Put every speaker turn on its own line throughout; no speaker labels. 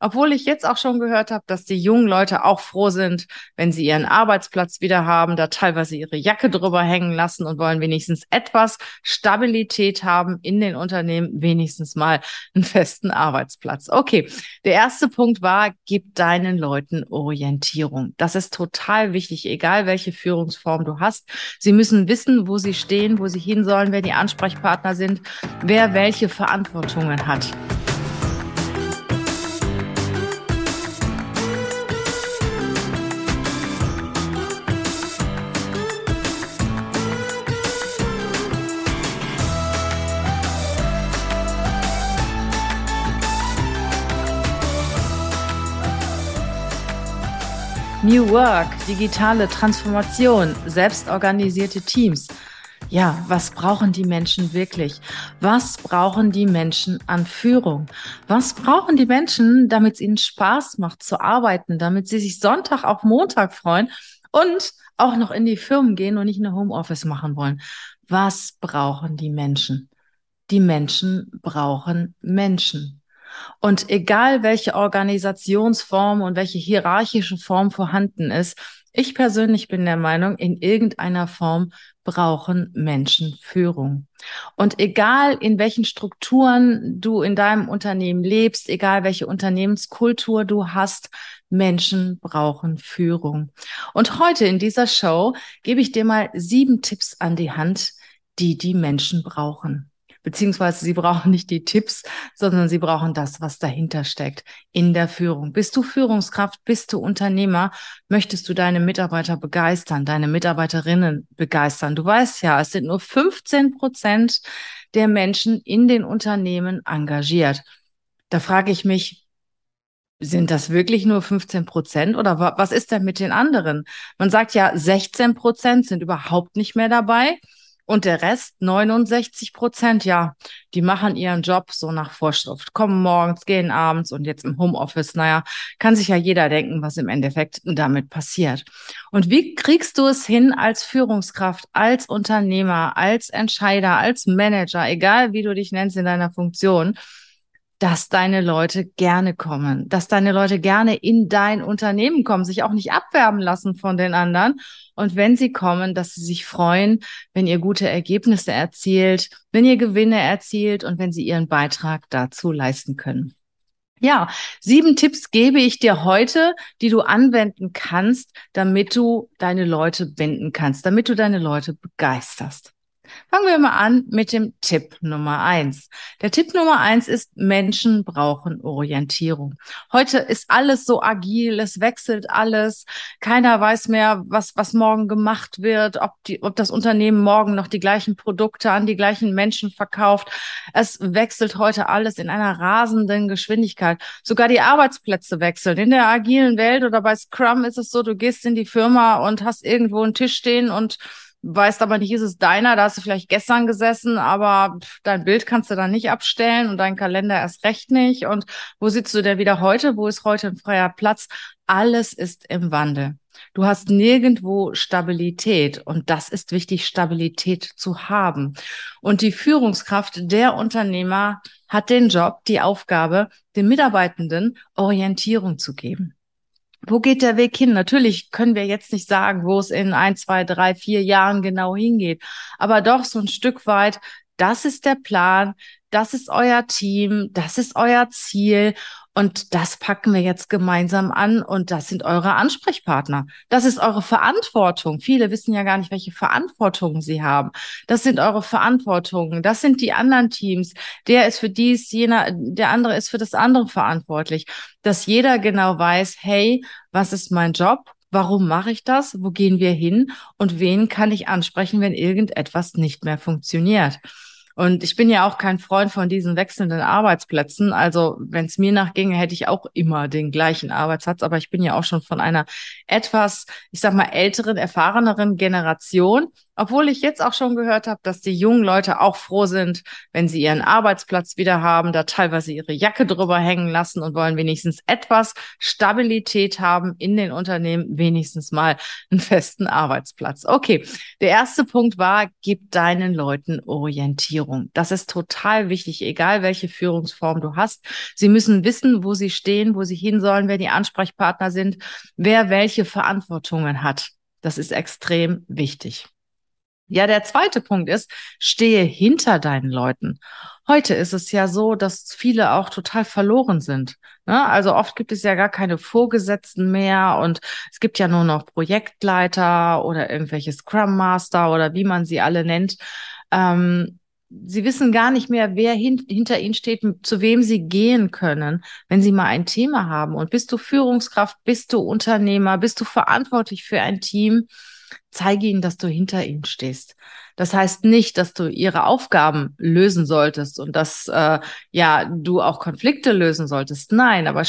Obwohl ich jetzt auch schon gehört habe, dass die jungen Leute auch froh sind, wenn sie ihren Arbeitsplatz wieder haben, da teilweise ihre Jacke drüber hängen lassen und wollen wenigstens etwas Stabilität haben in den Unternehmen, wenigstens mal einen festen Arbeitsplatz. Okay, der erste Punkt war, gib deinen Leuten Orientierung. Das ist total wichtig, egal welche Führungsform du hast. Sie müssen wissen, wo sie stehen, wo sie hin sollen, wer die Ansprechpartner sind, wer welche Verantwortungen hat. New Work, digitale Transformation, selbstorganisierte Teams. Ja, was brauchen die Menschen wirklich? Was brauchen die Menschen an Führung? Was brauchen die Menschen, damit es ihnen Spaß macht zu arbeiten, damit sie sich Sonntag auf Montag freuen und auch noch in die Firmen gehen und nicht eine Homeoffice machen wollen? Was brauchen die Menschen? Die Menschen brauchen Menschen. Und egal welche Organisationsform und welche hierarchische Form vorhanden ist, ich persönlich bin der Meinung, in irgendeiner Form brauchen Menschen Führung. Und egal in welchen Strukturen du in deinem Unternehmen lebst, egal welche Unternehmenskultur du hast, Menschen brauchen Führung. Und heute in dieser Show gebe ich dir mal sieben Tipps an die Hand, die die Menschen brauchen beziehungsweise sie brauchen nicht die Tipps, sondern sie brauchen das, was dahinter steckt in der Führung. Bist du Führungskraft, bist du Unternehmer, möchtest du deine Mitarbeiter begeistern, deine Mitarbeiterinnen begeistern. Du weißt ja, es sind nur 15 Prozent der Menschen in den Unternehmen engagiert. Da frage ich mich, sind das wirklich nur 15 Prozent oder was ist denn mit den anderen? Man sagt ja, 16 Prozent sind überhaupt nicht mehr dabei. Und der Rest, 69 Prozent, ja, die machen ihren Job so nach Vorschrift. Kommen morgens, gehen abends und jetzt im Homeoffice. Naja, kann sich ja jeder denken, was im Endeffekt damit passiert. Und wie kriegst du es hin als Führungskraft, als Unternehmer, als Entscheider, als Manager, egal wie du dich nennst in deiner Funktion, dass deine Leute gerne kommen, dass deine Leute gerne in dein Unternehmen kommen, sich auch nicht abwerben lassen von den anderen. Und wenn sie kommen, dass sie sich freuen, wenn ihr gute Ergebnisse erzielt, wenn ihr Gewinne erzielt und wenn sie ihren Beitrag dazu leisten können. Ja, sieben Tipps gebe ich dir heute, die du anwenden kannst, damit du deine Leute binden kannst, damit du deine Leute begeisterst. Fangen wir mal an mit dem Tipp Nummer eins. Der Tipp Nummer eins ist, Menschen brauchen Orientierung. Heute ist alles so agil, es wechselt alles. Keiner weiß mehr, was, was morgen gemacht wird, ob, die, ob das Unternehmen morgen noch die gleichen Produkte an die gleichen Menschen verkauft. Es wechselt heute alles in einer rasenden Geschwindigkeit. Sogar die Arbeitsplätze wechseln. In der agilen Welt oder bei Scrum ist es so, du gehst in die Firma und hast irgendwo einen Tisch stehen und weißt aber nicht, ist es deiner, da hast du vielleicht gestern gesessen, aber dein Bild kannst du dann nicht abstellen und dein Kalender erst recht nicht. Und wo sitzt du denn wieder heute? Wo ist heute ein freier Platz? Alles ist im Wandel. Du hast nirgendwo Stabilität und das ist wichtig, Stabilität zu haben. Und die Führungskraft der Unternehmer hat den Job, die Aufgabe, den Mitarbeitenden Orientierung zu geben wo geht der Weg hin? Natürlich können wir jetzt nicht sagen, wo es in ein, zwei, drei, vier Jahren genau hingeht, aber doch so ein Stück weit, das ist der Plan, das ist euer Team, das ist euer Ziel und das packen wir jetzt gemeinsam an und das sind eure Ansprechpartner. Das ist eure Verantwortung. Viele wissen ja gar nicht, welche Verantwortung sie haben. Das sind eure Verantwortungen. Das sind die anderen Teams. Der ist für dies, jener, der andere ist für das andere verantwortlich. Dass jeder genau weiß, hey, was ist mein Job? Warum mache ich das? Wo gehen wir hin? Und wen kann ich ansprechen, wenn irgendetwas nicht mehr funktioniert? Und ich bin ja auch kein Freund von diesen wechselnden Arbeitsplätzen. Also wenn es mir nachginge, hätte ich auch immer den gleichen Arbeitsplatz. Aber ich bin ja auch schon von einer etwas, ich sag mal, älteren, erfahreneren Generation. Obwohl ich jetzt auch schon gehört habe, dass die jungen Leute auch froh sind, wenn sie ihren Arbeitsplatz wieder haben, da teilweise ihre Jacke drüber hängen lassen und wollen wenigstens etwas Stabilität haben in den Unternehmen, wenigstens mal einen festen Arbeitsplatz. Okay, der erste Punkt war, gib deinen Leuten Orientierung. Das ist total wichtig, egal welche Führungsform du hast. Sie müssen wissen, wo sie stehen, wo sie hin sollen, wer die Ansprechpartner sind, wer welche Verantwortungen hat. Das ist extrem wichtig. Ja, der zweite Punkt ist, stehe hinter deinen Leuten. Heute ist es ja so, dass viele auch total verloren sind. Ne? Also oft gibt es ja gar keine Vorgesetzten mehr und es gibt ja nur noch Projektleiter oder irgendwelche Scrum Master oder wie man sie alle nennt. Ähm, sie wissen gar nicht mehr, wer hin hinter ihnen steht, zu wem sie gehen können, wenn sie mal ein Thema haben. Und bist du Führungskraft, bist du Unternehmer, bist du verantwortlich für ein Team? Zeige ihnen, dass du hinter ihnen stehst. Das heißt nicht, dass du ihre Aufgaben lösen solltest und dass äh, ja du auch Konflikte lösen solltest. Nein, aber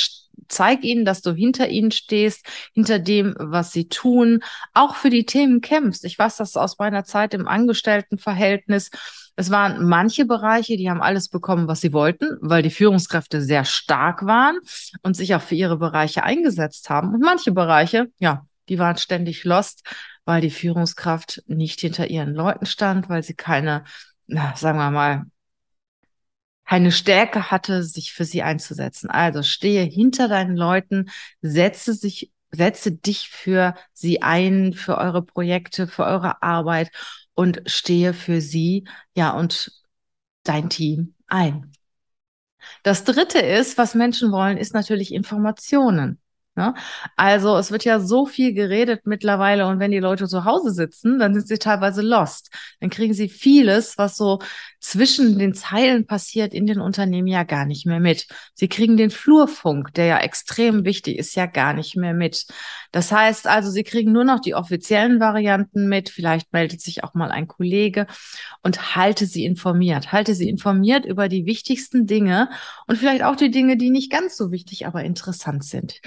zeig ihnen, dass du hinter ihnen stehst, hinter dem, was sie tun, auch für die Themen kämpfst. Ich weiß das aus meiner Zeit im Angestelltenverhältnis. Es waren manche Bereiche, die haben alles bekommen, was sie wollten, weil die Führungskräfte sehr stark waren und sich auch für ihre Bereiche eingesetzt haben. Und manche Bereiche, ja, die waren ständig lost, weil die Führungskraft nicht hinter ihren Leuten stand, weil sie keine, na, sagen wir mal, keine Stärke hatte, sich für sie einzusetzen. Also stehe hinter deinen Leuten, setze sich, setze dich für sie ein, für eure Projekte, für eure Arbeit und stehe für sie, ja, und dein Team ein. Das dritte ist, was Menschen wollen, ist natürlich Informationen. Ne? Also es wird ja so viel geredet mittlerweile und wenn die Leute zu Hause sitzen, dann sind sie teilweise lost. Dann kriegen sie vieles, was so zwischen den Zeilen passiert in den Unternehmen ja gar nicht mehr mit. Sie kriegen den Flurfunk, der ja extrem wichtig ist, ja gar nicht mehr mit. Das heißt also, sie kriegen nur noch die offiziellen Varianten mit. Vielleicht meldet sich auch mal ein Kollege und halte sie informiert. Halte sie informiert über die wichtigsten Dinge und vielleicht auch die Dinge, die nicht ganz so wichtig, aber interessant sind.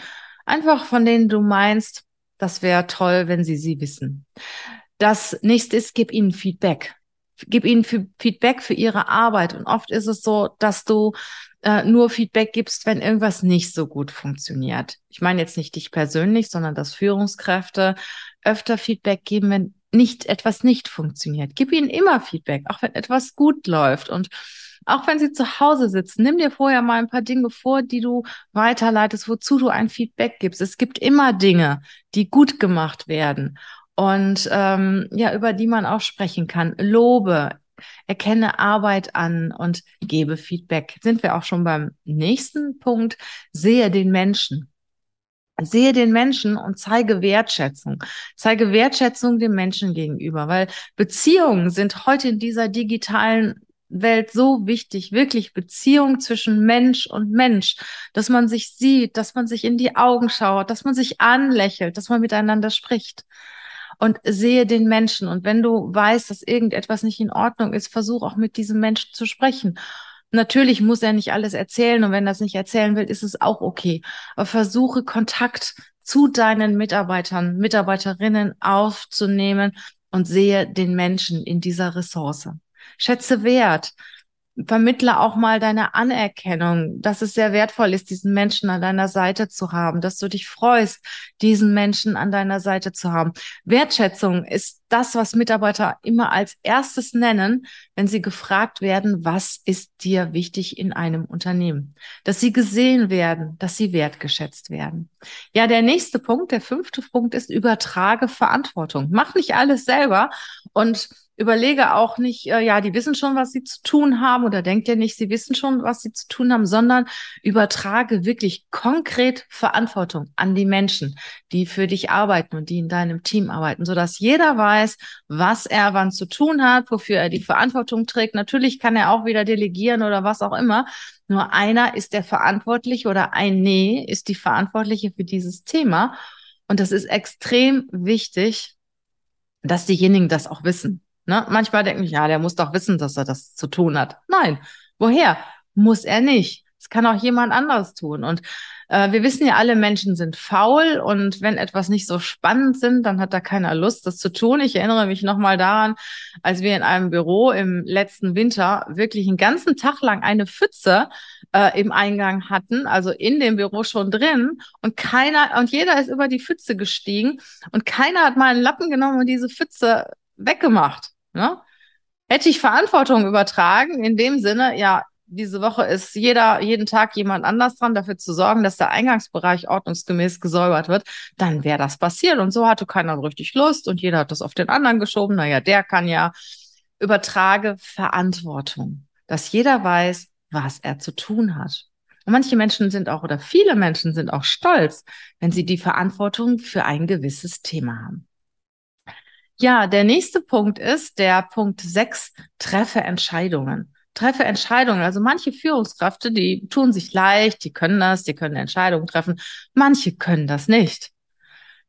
Einfach von denen du meinst, das wäre toll, wenn sie sie wissen. Das nächste ist, gib ihnen Feedback. Gib ihnen Feedback für ihre Arbeit. Und oft ist es so, dass du äh, nur Feedback gibst, wenn irgendwas nicht so gut funktioniert. Ich meine jetzt nicht dich persönlich, sondern dass Führungskräfte öfter Feedback geben, wenn nicht etwas nicht funktioniert. Gib ihnen immer Feedback, auch wenn etwas gut läuft. Und auch wenn sie zu Hause sitzen, nimm dir vorher mal ein paar Dinge vor, die du weiterleitest, wozu du ein Feedback gibst. Es gibt immer Dinge, die gut gemacht werden und ähm, ja, über die man auch sprechen kann. Lobe, erkenne Arbeit an und gebe Feedback. Sind wir auch schon beim nächsten Punkt? Sehe den Menschen. Sehe den Menschen und zeige Wertschätzung. Zeige Wertschätzung dem Menschen gegenüber, weil Beziehungen sind heute in dieser digitalen Welt so wichtig, wirklich Beziehung zwischen Mensch und Mensch, dass man sich sieht, dass man sich in die Augen schaut, dass man sich anlächelt, dass man miteinander spricht. Und sehe den Menschen. Und wenn du weißt, dass irgendetwas nicht in Ordnung ist, versuch auch mit diesem Menschen zu sprechen. Natürlich muss er nicht alles erzählen und wenn er das nicht erzählen will, ist es auch okay. Aber versuche Kontakt zu deinen Mitarbeitern, Mitarbeiterinnen aufzunehmen und sehe den Menschen in dieser Ressource. Schätze Wert. Vermittle auch mal deine Anerkennung, dass es sehr wertvoll ist, diesen Menschen an deiner Seite zu haben, dass du dich freust, diesen Menschen an deiner Seite zu haben. Wertschätzung ist das, was Mitarbeiter immer als erstes nennen, wenn sie gefragt werden, was ist dir wichtig in einem Unternehmen? Dass sie gesehen werden, dass sie wertgeschätzt werden. Ja, der nächste Punkt, der fünfte Punkt ist, übertrage Verantwortung. Mach nicht alles selber und überlege auch nicht, äh, ja, die wissen schon, was sie zu tun haben oder denkt ja nicht, sie wissen schon, was sie zu tun haben, sondern übertrage wirklich konkret Verantwortung an die Menschen, die für dich arbeiten und die in deinem Team arbeiten, sodass jeder weiß, was er wann zu tun hat, wofür er die Verantwortung trägt. Natürlich kann er auch wieder delegieren oder was auch immer. Nur einer ist der Verantwortliche oder ein Nee ist die Verantwortliche für dieses Thema. Und das ist extrem wichtig, dass diejenigen das auch wissen. Ne? Manchmal denke ich, ja, der muss doch wissen, dass er das zu tun hat. Nein, woher? Muss er nicht. Es kann auch jemand anderes tun. Und äh, wir wissen ja, alle Menschen sind faul und wenn etwas nicht so spannend sind, dann hat da keiner Lust, das zu tun. Ich erinnere mich nochmal daran, als wir in einem Büro im letzten Winter wirklich einen ganzen Tag lang eine Pfütze äh, im Eingang hatten, also in dem Büro schon drin und keiner und jeder ist über die Pfütze gestiegen und keiner hat mal einen Lappen genommen und diese Pfütze weggemacht. Ne? Hätte ich Verantwortung übertragen, in dem Sinne, ja, diese Woche ist jeder, jeden Tag jemand anders dran, dafür zu sorgen, dass der Eingangsbereich ordnungsgemäß gesäubert wird, dann wäre das passiert. Und so hatte keiner richtig Lust und jeder hat das auf den anderen geschoben. Naja, der kann ja übertrage Verantwortung, dass jeder weiß, was er zu tun hat. Und manche Menschen sind auch oder viele Menschen sind auch stolz, wenn sie die Verantwortung für ein gewisses Thema haben. Ja, der nächste Punkt ist der Punkt 6, treffe Entscheidungen. Treffe Entscheidungen. Also manche Führungskräfte, die tun sich leicht, die können das, die können Entscheidungen treffen. Manche können das nicht.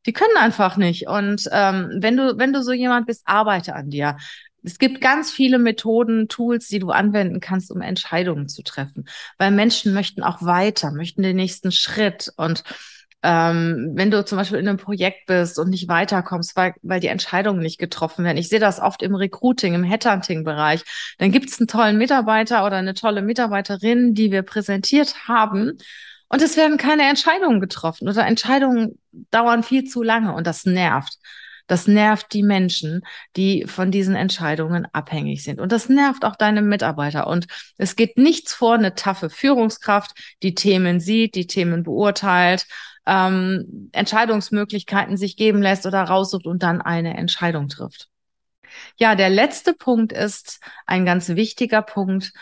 Die können einfach nicht. Und ähm, wenn du, wenn du so jemand bist, arbeite an dir. Es gibt ganz viele Methoden, Tools, die du anwenden kannst, um Entscheidungen zu treffen. Weil Menschen möchten auch weiter, möchten den nächsten Schritt. Und ähm, wenn du zum Beispiel in einem Projekt bist und nicht weiterkommst, weil, weil die Entscheidungen nicht getroffen werden. Ich sehe das oft im Recruiting, im Headhunting-Bereich. Dann gibt es einen tollen Mitarbeiter oder eine tolle Mitarbeiterin, die wir präsentiert haben. Und es werden keine Entscheidungen getroffen oder Entscheidungen dauern viel zu lange und das nervt. Das nervt die Menschen, die von diesen Entscheidungen abhängig sind. Und das nervt auch deine Mitarbeiter. Und es geht nichts vor eine taffe Führungskraft, die Themen sieht, die Themen beurteilt, ähm, Entscheidungsmöglichkeiten sich geben lässt oder raussucht und dann eine Entscheidung trifft. Ja, der letzte Punkt ist ein ganz wichtiger Punkt.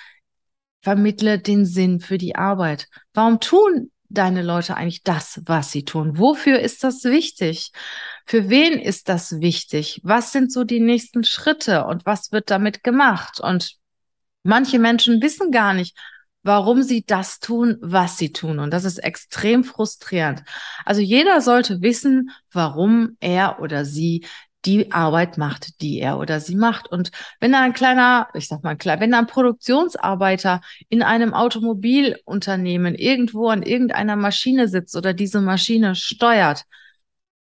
Vermittle den Sinn für die Arbeit. Warum tun deine Leute eigentlich das, was sie tun? Wofür ist das wichtig? Für wen ist das wichtig? Was sind so die nächsten Schritte und was wird damit gemacht? Und manche Menschen wissen gar nicht, warum sie das tun, was sie tun. Und das ist extrem frustrierend. Also jeder sollte wissen, warum er oder sie die Arbeit macht, die er oder sie macht. Und wenn da ein kleiner, ich sag mal klar, wenn da ein Produktionsarbeiter in einem Automobilunternehmen irgendwo an irgendeiner Maschine sitzt oder diese Maschine steuert,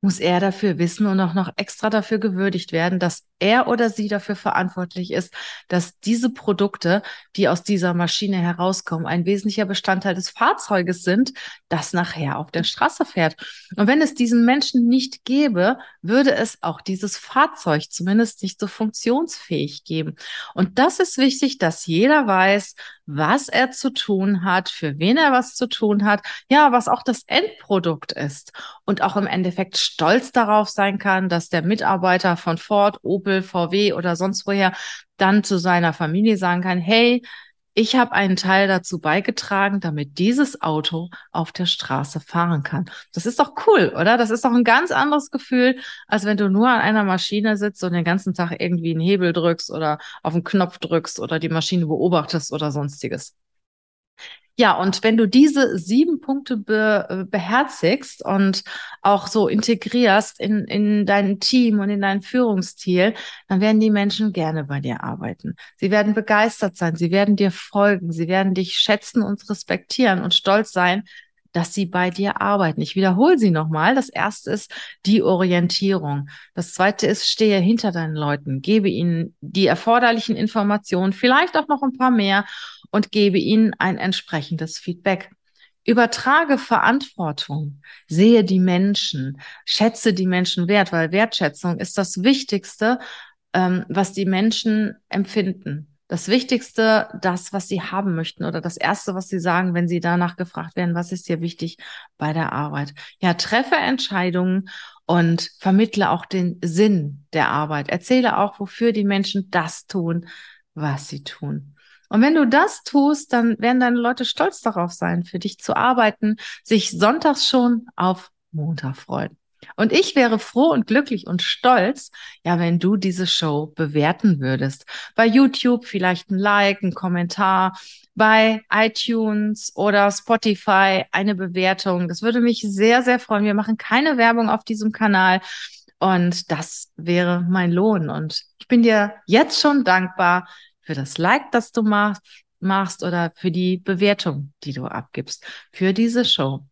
muss er dafür wissen und auch noch extra dafür gewürdigt werden, dass er oder sie dafür verantwortlich ist, dass diese Produkte, die aus dieser Maschine herauskommen, ein wesentlicher Bestandteil des Fahrzeuges sind, das nachher auf der Straße fährt. Und wenn es diesen Menschen nicht gäbe, würde es auch dieses Fahrzeug zumindest nicht so funktionsfähig geben. Und das ist wichtig, dass jeder weiß, was er zu tun hat, für wen er was zu tun hat, ja, was auch das Endprodukt ist und auch im Endeffekt stolz darauf sein kann, dass der Mitarbeiter von Ford, Opel, VW oder sonst woher dann zu seiner Familie sagen kann, hey, ich habe einen Teil dazu beigetragen, damit dieses Auto auf der Straße fahren kann. Das ist doch cool, oder? Das ist doch ein ganz anderes Gefühl, als wenn du nur an einer Maschine sitzt und den ganzen Tag irgendwie einen Hebel drückst oder auf den Knopf drückst oder die Maschine beobachtest oder sonstiges. Ja, und wenn du diese sieben Punkte be, äh, beherzigst und auch so integrierst in, in dein Team und in deinen Führungsstil, dann werden die Menschen gerne bei dir arbeiten. Sie werden begeistert sein, sie werden dir folgen, sie werden dich schätzen und respektieren und stolz sein, dass sie bei dir arbeiten. Ich wiederhole sie nochmal. Das erste ist die Orientierung. Das zweite ist, stehe hinter deinen Leuten, gebe ihnen die erforderlichen Informationen, vielleicht auch noch ein paar mehr und gebe ihnen ein entsprechendes Feedback. Übertrage Verantwortung, sehe die Menschen, schätze die Menschen wert, weil Wertschätzung ist das Wichtigste, ähm, was die Menschen empfinden das Wichtigste, das, was sie haben möchten oder das Erste, was sie sagen, wenn sie danach gefragt werden, was ist dir wichtig bei der Arbeit? Ja, treffe Entscheidungen und vermittle auch den Sinn der Arbeit. Erzähle auch, wofür die Menschen das tun, was sie tun. Und wenn du das tust, dann werden deine Leute stolz darauf sein, für dich zu arbeiten, sich sonntags schon auf Montag freuen. Und ich wäre froh und glücklich und stolz, ja, wenn du diese Show bewerten würdest. Bei YouTube vielleicht ein Like, ein Kommentar, bei iTunes oder Spotify eine Bewertung. Das würde mich sehr, sehr freuen. Wir machen keine Werbung auf diesem Kanal. Und das wäre mein Lohn. Und ich bin dir jetzt schon dankbar für das Like, das du machst, machst oder für die Bewertung, die du abgibst für diese Show.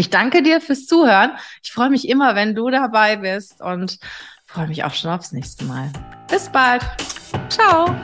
Ich danke dir fürs Zuhören. Ich freue mich immer, wenn du dabei bist und freue mich auch schon aufs nächste Mal. Bis bald. Ciao.